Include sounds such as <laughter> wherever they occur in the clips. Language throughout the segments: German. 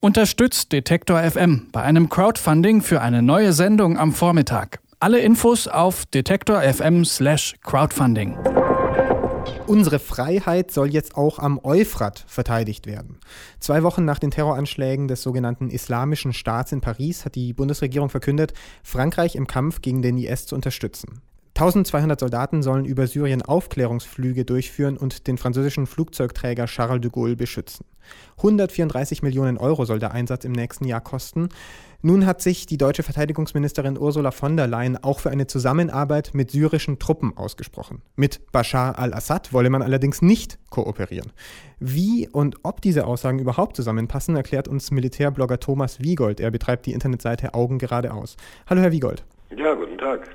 Unterstützt Detektor FM bei einem Crowdfunding für eine neue Sendung am Vormittag. Alle Infos auf detektor FM/crowdfunding. Unsere Freiheit soll jetzt auch am Euphrat verteidigt werden. Zwei Wochen nach den Terroranschlägen des sogenannten Islamischen Staats in Paris hat die Bundesregierung verkündet, Frankreich im Kampf gegen den IS zu unterstützen. 1200 Soldaten sollen über Syrien Aufklärungsflüge durchführen und den französischen Flugzeugträger Charles de Gaulle beschützen. 134 Millionen Euro soll der Einsatz im nächsten Jahr kosten. Nun hat sich die deutsche Verteidigungsministerin Ursula von der Leyen auch für eine Zusammenarbeit mit syrischen Truppen ausgesprochen. Mit Bashar al-Assad wolle man allerdings nicht kooperieren. Wie und ob diese Aussagen überhaupt zusammenpassen, erklärt uns Militärblogger Thomas Wiegold. Er betreibt die Internetseite Augen geradeaus. Hallo, Herr Wiegold. Ja, guten Tag.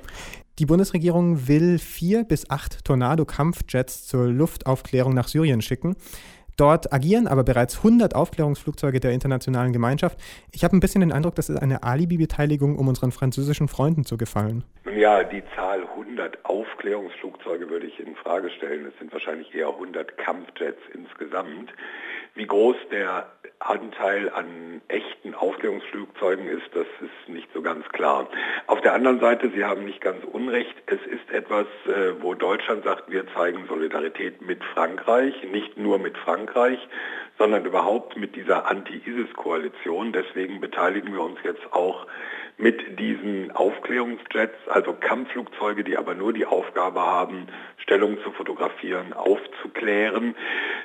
Die Bundesregierung will vier bis acht Tornado-Kampfjets zur Luftaufklärung nach Syrien schicken. Dort agieren aber bereits 100 Aufklärungsflugzeuge der internationalen Gemeinschaft. Ich habe ein bisschen den Eindruck, das ist eine Alibi-Beteiligung, um unseren französischen Freunden zu gefallen. Ja, die Zahl 100 Aufklärungsflugzeuge würde ich in Frage stellen. Es sind wahrscheinlich eher 100 Kampfjets insgesamt. Wie groß der Anteil an echten Aufklärungsflugzeugen ist, das ist nicht so ganz klar. Auf der anderen Seite, Sie haben nicht ganz unrecht, es ist etwas, äh, wo Deutschland sagt, wir zeigen Solidarität mit Frankreich, nicht nur mit Frankreich, sondern überhaupt mit dieser Anti-ISIS-Koalition. Deswegen beteiligen wir uns jetzt auch mit diesen Aufklärungsjets, also Kampfflugzeuge, die aber nur die Aufgabe haben, Stellung zu fotografieren, aufzuklären.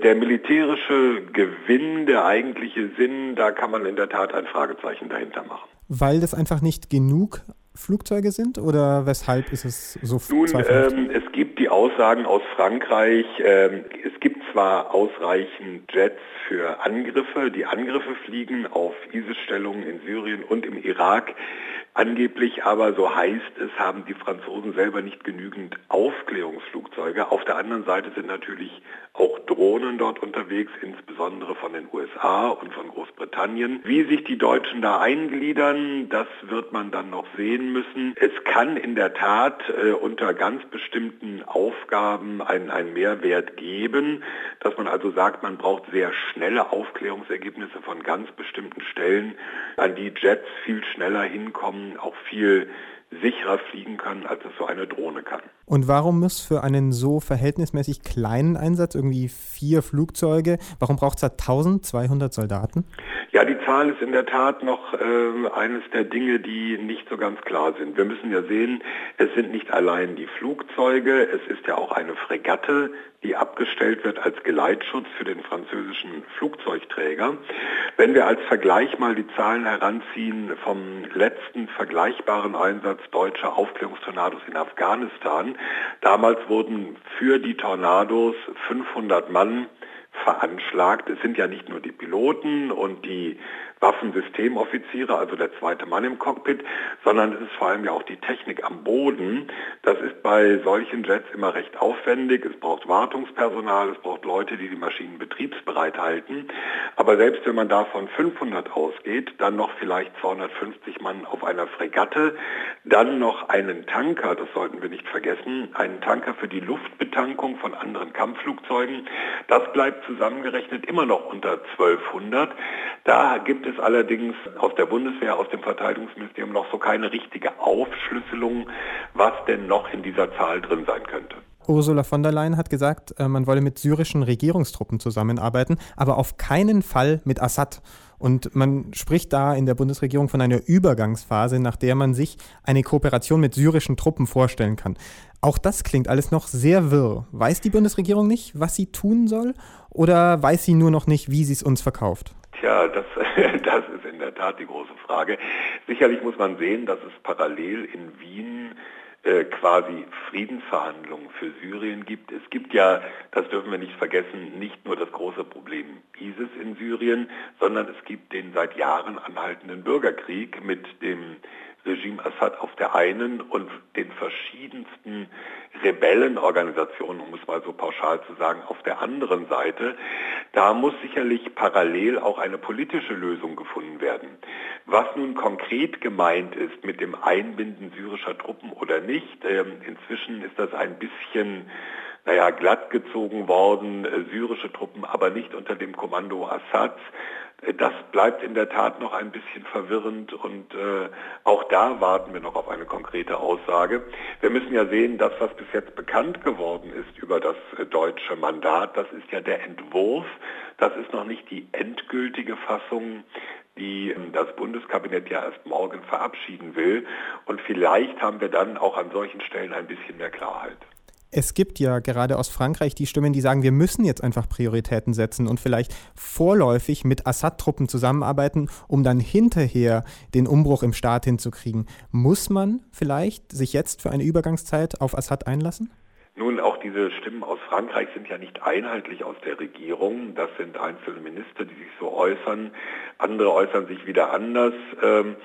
Der militärische Gewinn, der eigentliche Sinn, da kann man in der Tat ein Fragezeichen dahinter machen. Weil das einfach nicht genug Flugzeuge sind oder weshalb ist es so Nun, ähm, es gibt die Aussagen aus Frankreich, ähm, es gibt zwar ausreichend Jets für Angriffe, die Angriffe fliegen auf ISIS-Stellungen in Syrien und im Irak, Angeblich aber, so heißt es, haben die Franzosen selber nicht genügend Aufklärungsflugzeuge. Auf der anderen Seite sind natürlich auch Drohnen dort unterwegs, insbesondere von den USA und von Großbritannien. Wie sich die Deutschen da eingliedern, das wird man dann noch sehen müssen. Es kann in der Tat äh, unter ganz bestimmten Aufgaben einen, einen Mehrwert geben, dass man also sagt, man braucht sehr schnelle Aufklärungsergebnisse von ganz bestimmten Stellen, an die Jets viel schneller hinkommen auch viel sicherer fliegen können, als es so eine Drohne kann. Und warum muss für einen so verhältnismäßig kleinen Einsatz, irgendwie vier Flugzeuge, warum braucht es da 1200 Soldaten? Ja, die Zahl ist in der Tat noch äh, eines der Dinge, die nicht so ganz klar sind. Wir müssen ja sehen, es sind nicht allein die Flugzeuge, es ist ja auch eine Fregatte, die abgestellt wird als Geleitschutz für den französischen Flugzeugträger. Wenn wir als Vergleich mal die Zahlen heranziehen vom letzten vergleichbaren Einsatz deutscher Aufklärungstornados in Afghanistan, damals wurden für die Tornados 500 Mann veranschlagt. Es sind ja nicht nur die Piloten und die Waffensystemoffiziere, also der zweite Mann im Cockpit, sondern es ist vor allem ja auch die Technik am Boden. Das ist bei solchen Jets immer recht aufwendig. Es braucht Wartungspersonal, es braucht Leute, die die Maschinen betriebsbereit halten. Aber selbst wenn man da von 500 ausgeht, dann noch vielleicht 250 Mann auf einer Fregatte, dann noch einen Tanker, das sollten wir nicht vergessen, einen Tanker für die Luftbetankung von anderen Kampfflugzeugen. Das bleibt zusammengerechnet immer noch unter 1200. Da gibt allerdings aus der Bundeswehr, aus dem Verteidigungsministerium noch so keine richtige Aufschlüsselung, was denn noch in dieser Zahl drin sein könnte. Ursula von der Leyen hat gesagt, äh, man wolle mit syrischen Regierungstruppen zusammenarbeiten, aber auf keinen Fall mit Assad. Und man spricht da in der Bundesregierung von einer Übergangsphase, nach der man sich eine Kooperation mit syrischen Truppen vorstellen kann. Auch das klingt alles noch sehr wirr. Weiß die Bundesregierung nicht, was sie tun soll? Oder weiß sie nur noch nicht, wie sie es uns verkauft? Tja, das, <laughs> das ist in der Tat die große Frage. Sicherlich muss man sehen, dass es parallel in Wien äh, quasi Friedensverhandlungen für Syrien gibt. Es gibt ja, das dürfen wir nicht vergessen, nicht nur das große Problem ISIS in Syrien, sondern es gibt den seit Jahren anhaltenden Bürgerkrieg mit dem Regime Assad auf der einen und den verschiedensten Rebellenorganisationen, um es mal so pauschal zu sagen, auf der anderen Seite. Da muss sicherlich parallel auch eine politische Lösung gefunden werden. Was nun konkret gemeint ist mit dem Einbinden syrischer Truppen oder nicht, ähm, inzwischen ist das ein bisschen naja, glattgezogen worden, äh, syrische Truppen, aber nicht unter dem Kommando Assads. Äh, das bleibt in der Tat noch ein bisschen verwirrend und äh, auch da warten wir noch auf eine konkrete Aussage. Wir müssen ja sehen, dass was bis jetzt bekannt geworden ist über das äh, deutsche Mandat, das ist ja der Entwurf, das ist noch nicht die endgültige Fassung die ähm, das Bundeskabinett ja erst morgen verabschieden will. Und vielleicht haben wir dann auch an solchen Stellen ein bisschen mehr Klarheit. Es gibt ja gerade aus Frankreich die Stimmen, die sagen, wir müssen jetzt einfach Prioritäten setzen und vielleicht vorläufig mit Assad-Truppen zusammenarbeiten, um dann hinterher den Umbruch im Staat hinzukriegen. Muss man vielleicht sich jetzt für eine Übergangszeit auf Assad einlassen? Nun, auch diese Stimmen aus Frankreich sind ja nicht einheitlich aus der Regierung. Das sind einzelne Minister, die sich so äußern. Andere äußern sich wieder anders. Ähm,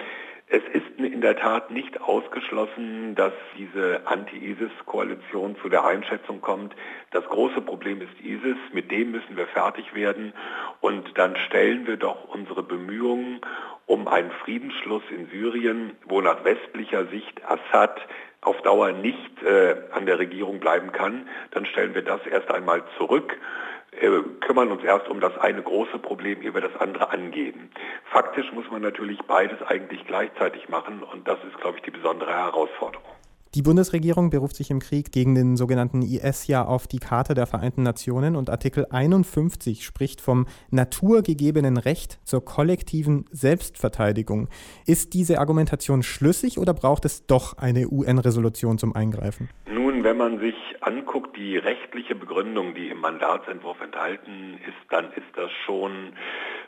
es ist in der Tat nicht ausgeschlossen, dass diese Anti-ISIS-Koalition zu der Einschätzung kommt, das große Problem ist ISIS, mit dem müssen wir fertig werden. Und dann stellen wir doch unsere Bemühungen um einen Friedensschluss in Syrien, wo nach westlicher Sicht Assad auf Dauer nicht äh, an der Regierung bleiben kann, dann stellen wir das erst einmal zurück kümmern uns erst um das eine große Problem, ehe wir das andere angehen. Faktisch muss man natürlich beides eigentlich gleichzeitig machen und das ist, glaube ich, die besondere Herausforderung. Die Bundesregierung beruft sich im Krieg gegen den sogenannten IS ja auf die Charta der Vereinten Nationen und Artikel 51 spricht vom naturgegebenen Recht zur kollektiven Selbstverteidigung. Ist diese Argumentation schlüssig oder braucht es doch eine UN-Resolution zum Eingreifen? Nun, wenn man sich anguckt, die rechtliche Begründung, die im Mandatsentwurf enthalten ist, dann ist das schon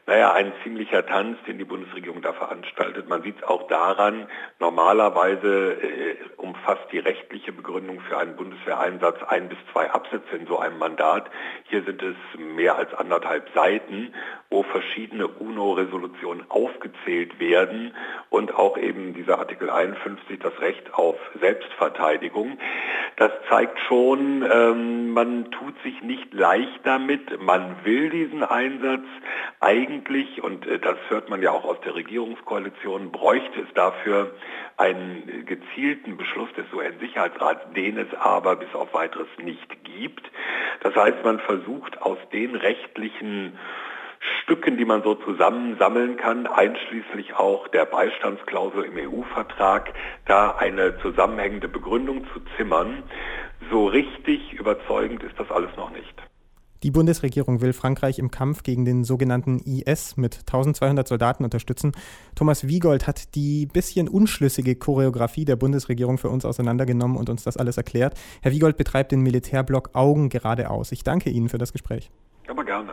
naja, ein ziemlicher Tanz, den die Bundesregierung da veranstaltet. Man sieht es auch daran, normalerweise äh, umfasst die rechtliche Begründung für einen Bundeswehreinsatz ein bis zwei Absätze in so einem Mandat. Hier sind es mehr als anderthalb Seiten, wo verschiedene UNO-Resolutionen aufgezählt werden und auch eben dieser Artikel 51, das Recht auf Selbstverteidigung. Das zeigt schon, ähm, man tut sich nicht leicht damit, man will diesen Einsatz eigentlich und äh, das hört man ja auch aus der Regierungskoalition, bräuchte es dafür einen gezielten Beschluss des UN-Sicherheitsrats, den es aber bis auf weiteres nicht gibt. Das heißt, man versucht aus den rechtlichen Stücken, die man so zusammensammeln kann, einschließlich auch der Beistandsklausel im EU-Vertrag, da eine zusammenhängende Begründung zu zimmern. So richtig überzeugend ist das alles noch nicht. Die Bundesregierung will Frankreich im Kampf gegen den sogenannten IS mit 1200 Soldaten unterstützen. Thomas Wiegold hat die bisschen unschlüssige Choreografie der Bundesregierung für uns auseinandergenommen und uns das alles erklärt. Herr Wiegold betreibt den Militärblock Augen geradeaus. Ich danke Ihnen für das Gespräch. Aber gerne.